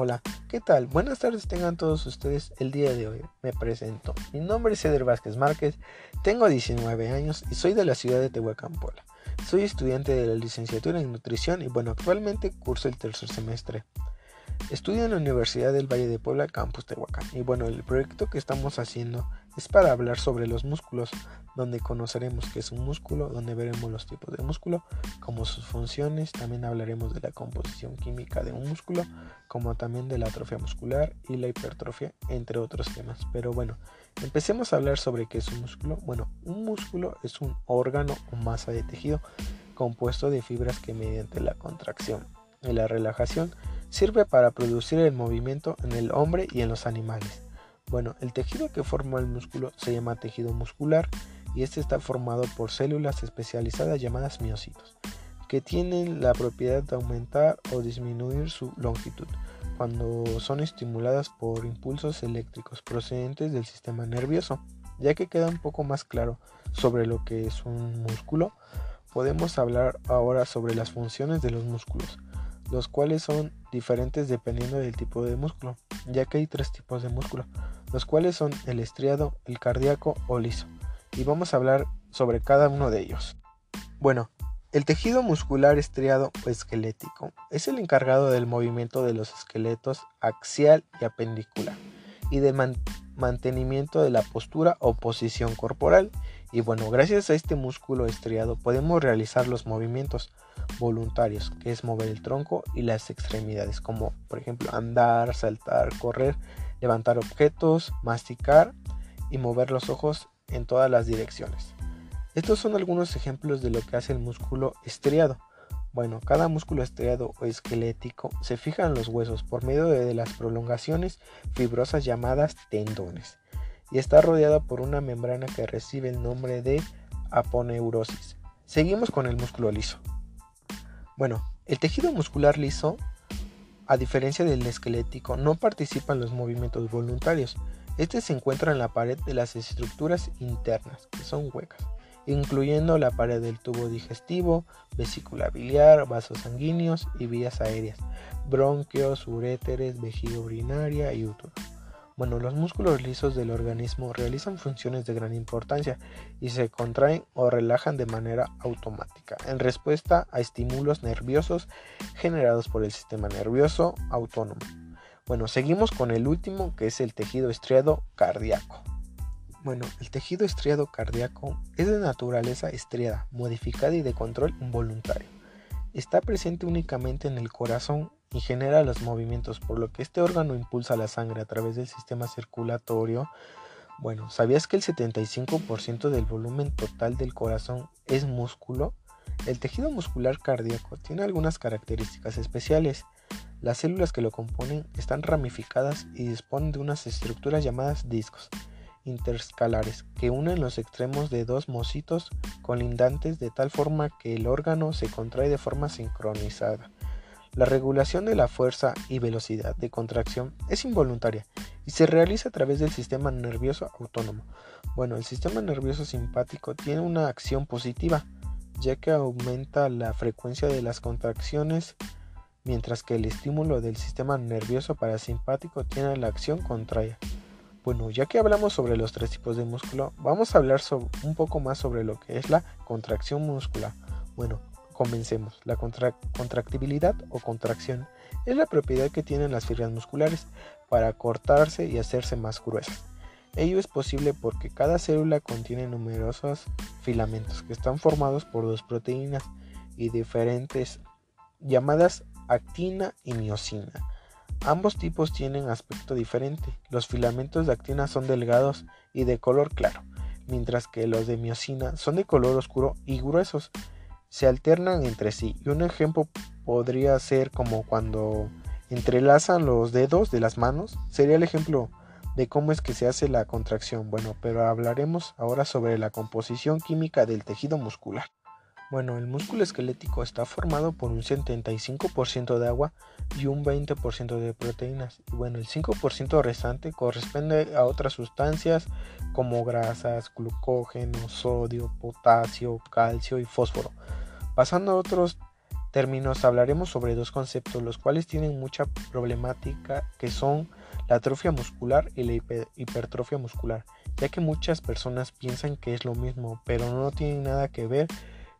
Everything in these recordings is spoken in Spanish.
Hola, ¿qué tal? Buenas tardes tengan todos ustedes el día de hoy. Me presento. Mi nombre es Eder Vázquez Márquez, tengo 19 años y soy de la ciudad de Tehuacán. Soy estudiante de la licenciatura en nutrición y bueno, actualmente curso el tercer semestre. Estudio en la Universidad del Valle de Puebla, Campus Tehuacán. Y bueno, el proyecto que estamos haciendo es para hablar sobre los músculos, donde conoceremos qué es un músculo, donde veremos los tipos de músculo, como sus funciones, también hablaremos de la composición química de un músculo, como también de la atrofia muscular y la hipertrofia, entre otros temas. Pero bueno, empecemos a hablar sobre qué es un músculo. Bueno, un músculo es un órgano o masa de tejido compuesto de fibras que mediante la contracción y la relajación Sirve para producir el movimiento en el hombre y en los animales. Bueno, el tejido que forma el músculo se llama tejido muscular y este está formado por células especializadas llamadas miocitos, que tienen la propiedad de aumentar o disminuir su longitud cuando son estimuladas por impulsos eléctricos procedentes del sistema nervioso. Ya que queda un poco más claro sobre lo que es un músculo, podemos hablar ahora sobre las funciones de los músculos los cuales son diferentes dependiendo del tipo de músculo, ya que hay tres tipos de músculo, los cuales son el estriado, el cardíaco o liso, y vamos a hablar sobre cada uno de ellos. Bueno, el tejido muscular estriado o esquelético es el encargado del movimiento de los esqueletos axial y apendicular y de mantenimiento de la postura o posición corporal. Y bueno, gracias a este músculo estriado podemos realizar los movimientos voluntarios, que es mover el tronco y las extremidades, como por ejemplo andar, saltar, correr, levantar objetos, masticar y mover los ojos en todas las direcciones. Estos son algunos ejemplos de lo que hace el músculo estriado. Bueno, cada músculo estriado o esquelético se fija en los huesos por medio de las prolongaciones fibrosas llamadas tendones y está rodeado por una membrana que recibe el nombre de aponeurosis. Seguimos con el músculo liso. Bueno, el tejido muscular liso, a diferencia del esquelético, no participa en los movimientos voluntarios. Este se encuentra en la pared de las estructuras internas, que son huecas, incluyendo la pared del tubo digestivo, vesícula biliar, vasos sanguíneos y vías aéreas, bronquios, uréteres, vejiga urinaria y útero. Bueno, los músculos lisos del organismo realizan funciones de gran importancia y se contraen o relajan de manera automática en respuesta a estímulos nerviosos generados por el sistema nervioso autónomo. Bueno, seguimos con el último que es el tejido estriado cardíaco. Bueno, el tejido estriado cardíaco es de naturaleza estriada, modificada y de control involuntario. Está presente únicamente en el corazón y genera los movimientos, por lo que este órgano impulsa la sangre a través del sistema circulatorio. Bueno, ¿sabías que el 75% del volumen total del corazón es músculo? El tejido muscular cardíaco tiene algunas características especiales. Las células que lo componen están ramificadas y disponen de unas estructuras llamadas discos interscalares que unen los extremos de dos mocitos colindantes de tal forma que el órgano se contrae de forma sincronizada. La regulación de la fuerza y velocidad de contracción es involuntaria y se realiza a través del sistema nervioso autónomo. Bueno, el sistema nervioso simpático tiene una acción positiva, ya que aumenta la frecuencia de las contracciones, mientras que el estímulo del sistema nervioso parasimpático tiene la acción contraria. Bueno, ya que hablamos sobre los tres tipos de músculo, vamos a hablar un poco más sobre lo que es la contracción muscular. Bueno, Comencemos. La contractibilidad o contracción es la propiedad que tienen las fibras musculares para cortarse y hacerse más gruesas. Ello es posible porque cada célula contiene numerosos filamentos que están formados por dos proteínas y diferentes llamadas actina y miocina. Ambos tipos tienen aspecto diferente. Los filamentos de actina son delgados y de color claro, mientras que los de miocina son de color oscuro y gruesos se alternan entre sí. Y un ejemplo podría ser como cuando entrelazan los dedos de las manos. Sería el ejemplo de cómo es que se hace la contracción. Bueno, pero hablaremos ahora sobre la composición química del tejido muscular. Bueno, el músculo esquelético está formado por un 75% de agua y un 20% de proteínas. Y bueno, el 5% restante corresponde a otras sustancias como grasas, glucógeno, sodio, potasio, calcio y fósforo pasando a otros términos hablaremos sobre dos conceptos los cuales tienen mucha problemática que son la atrofia muscular y la hipertrofia muscular, ya que muchas personas piensan que es lo mismo, pero no tienen nada que ver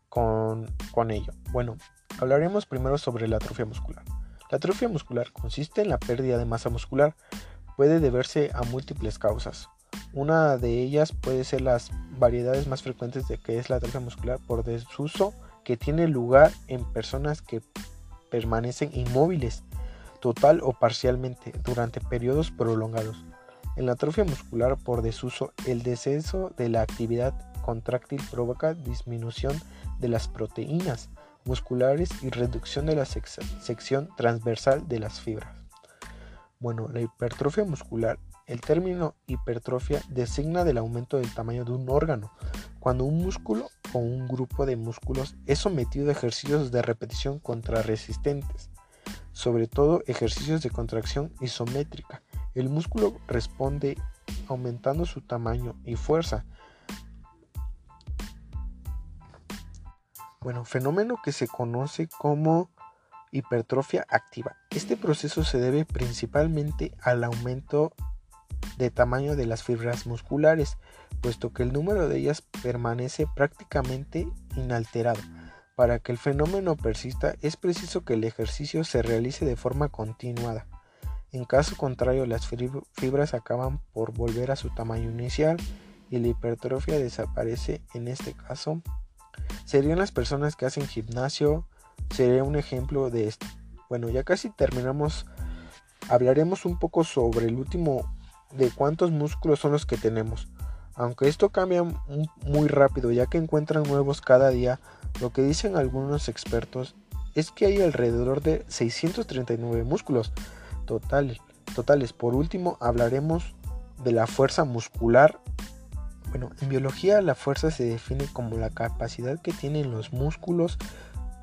con, con ello. Bueno, hablaremos primero sobre la atrofia muscular. La atrofia muscular consiste en la pérdida de masa muscular. Puede deberse a múltiples causas. Una de ellas puede ser las variedades más frecuentes de que es la atrofia muscular por desuso que tiene lugar en personas que permanecen inmóviles total o parcialmente durante periodos prolongados. En la atrofia muscular por desuso, el descenso de la actividad contráctil provoca disminución de las proteínas musculares y reducción de la sección transversal de las fibras. Bueno, la hipertrofia muscular. El término hipertrofia designa del aumento del tamaño de un órgano, cuando un músculo o un grupo de músculos es sometido a ejercicios de repetición contrarresistentes, sobre todo ejercicios de contracción isométrica. El músculo responde aumentando su tamaño y fuerza. Bueno, fenómeno que se conoce como hipertrofia activa. Este proceso se debe principalmente al aumento de tamaño de las fibras musculares, puesto que el número de ellas permanece prácticamente inalterado. Para que el fenómeno persista es preciso que el ejercicio se realice de forma continuada. En caso contrario, las fibras acaban por volver a su tamaño inicial y la hipertrofia desaparece. En este caso, serían las personas que hacen gimnasio, sería un ejemplo de esto. Bueno, ya casi terminamos. Hablaremos un poco sobre el último de cuántos músculos son los que tenemos. Aunque esto cambia muy rápido ya que encuentran nuevos cada día, lo que dicen algunos expertos es que hay alrededor de 639 músculos totales. totales. Por último, hablaremos de la fuerza muscular. Bueno, en biología la fuerza se define como la capacidad que tienen los músculos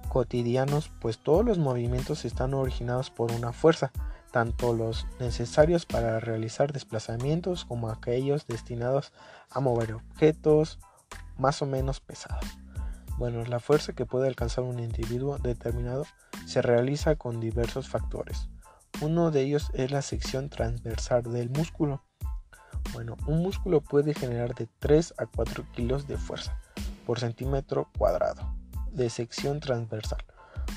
cotidianos, pues todos los movimientos están originados por una fuerza tanto los necesarios para realizar desplazamientos como aquellos destinados a mover objetos más o menos pesados. Bueno, la fuerza que puede alcanzar un individuo determinado se realiza con diversos factores. Uno de ellos es la sección transversal del músculo. Bueno, un músculo puede generar de 3 a 4 kilos de fuerza por centímetro cuadrado de sección transversal.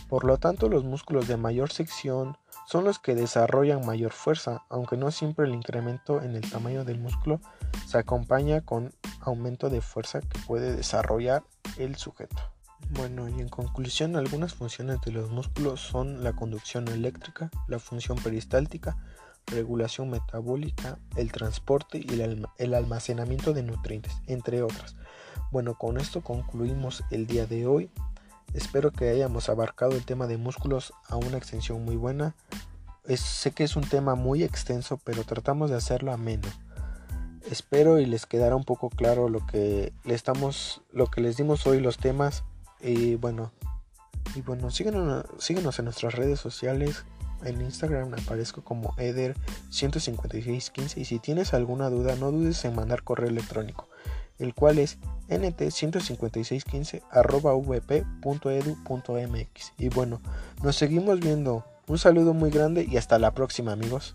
Por lo tanto, los músculos de mayor sección son los que desarrollan mayor fuerza, aunque no siempre el incremento en el tamaño del músculo se acompaña con aumento de fuerza que puede desarrollar el sujeto. Bueno, y en conclusión, algunas funciones de los músculos son la conducción eléctrica, la función peristáltica, regulación metabólica, el transporte y el almacenamiento de nutrientes, entre otras. Bueno, con esto concluimos el día de hoy. Espero que hayamos abarcado el tema de músculos a una extensión muy buena. sé que es un tema muy extenso, pero tratamos de hacerlo ameno. Espero y les quedará un poco claro lo que estamos, lo que les dimos hoy los temas. Y bueno, y bueno, síguenos, síguenos en nuestras redes sociales. En Instagram aparezco como Eder15615 y si tienes alguna duda no dudes en mandar correo electrónico el cual es nt15615.vp.edu.mx. Y bueno, nos seguimos viendo. Un saludo muy grande y hasta la próxima amigos.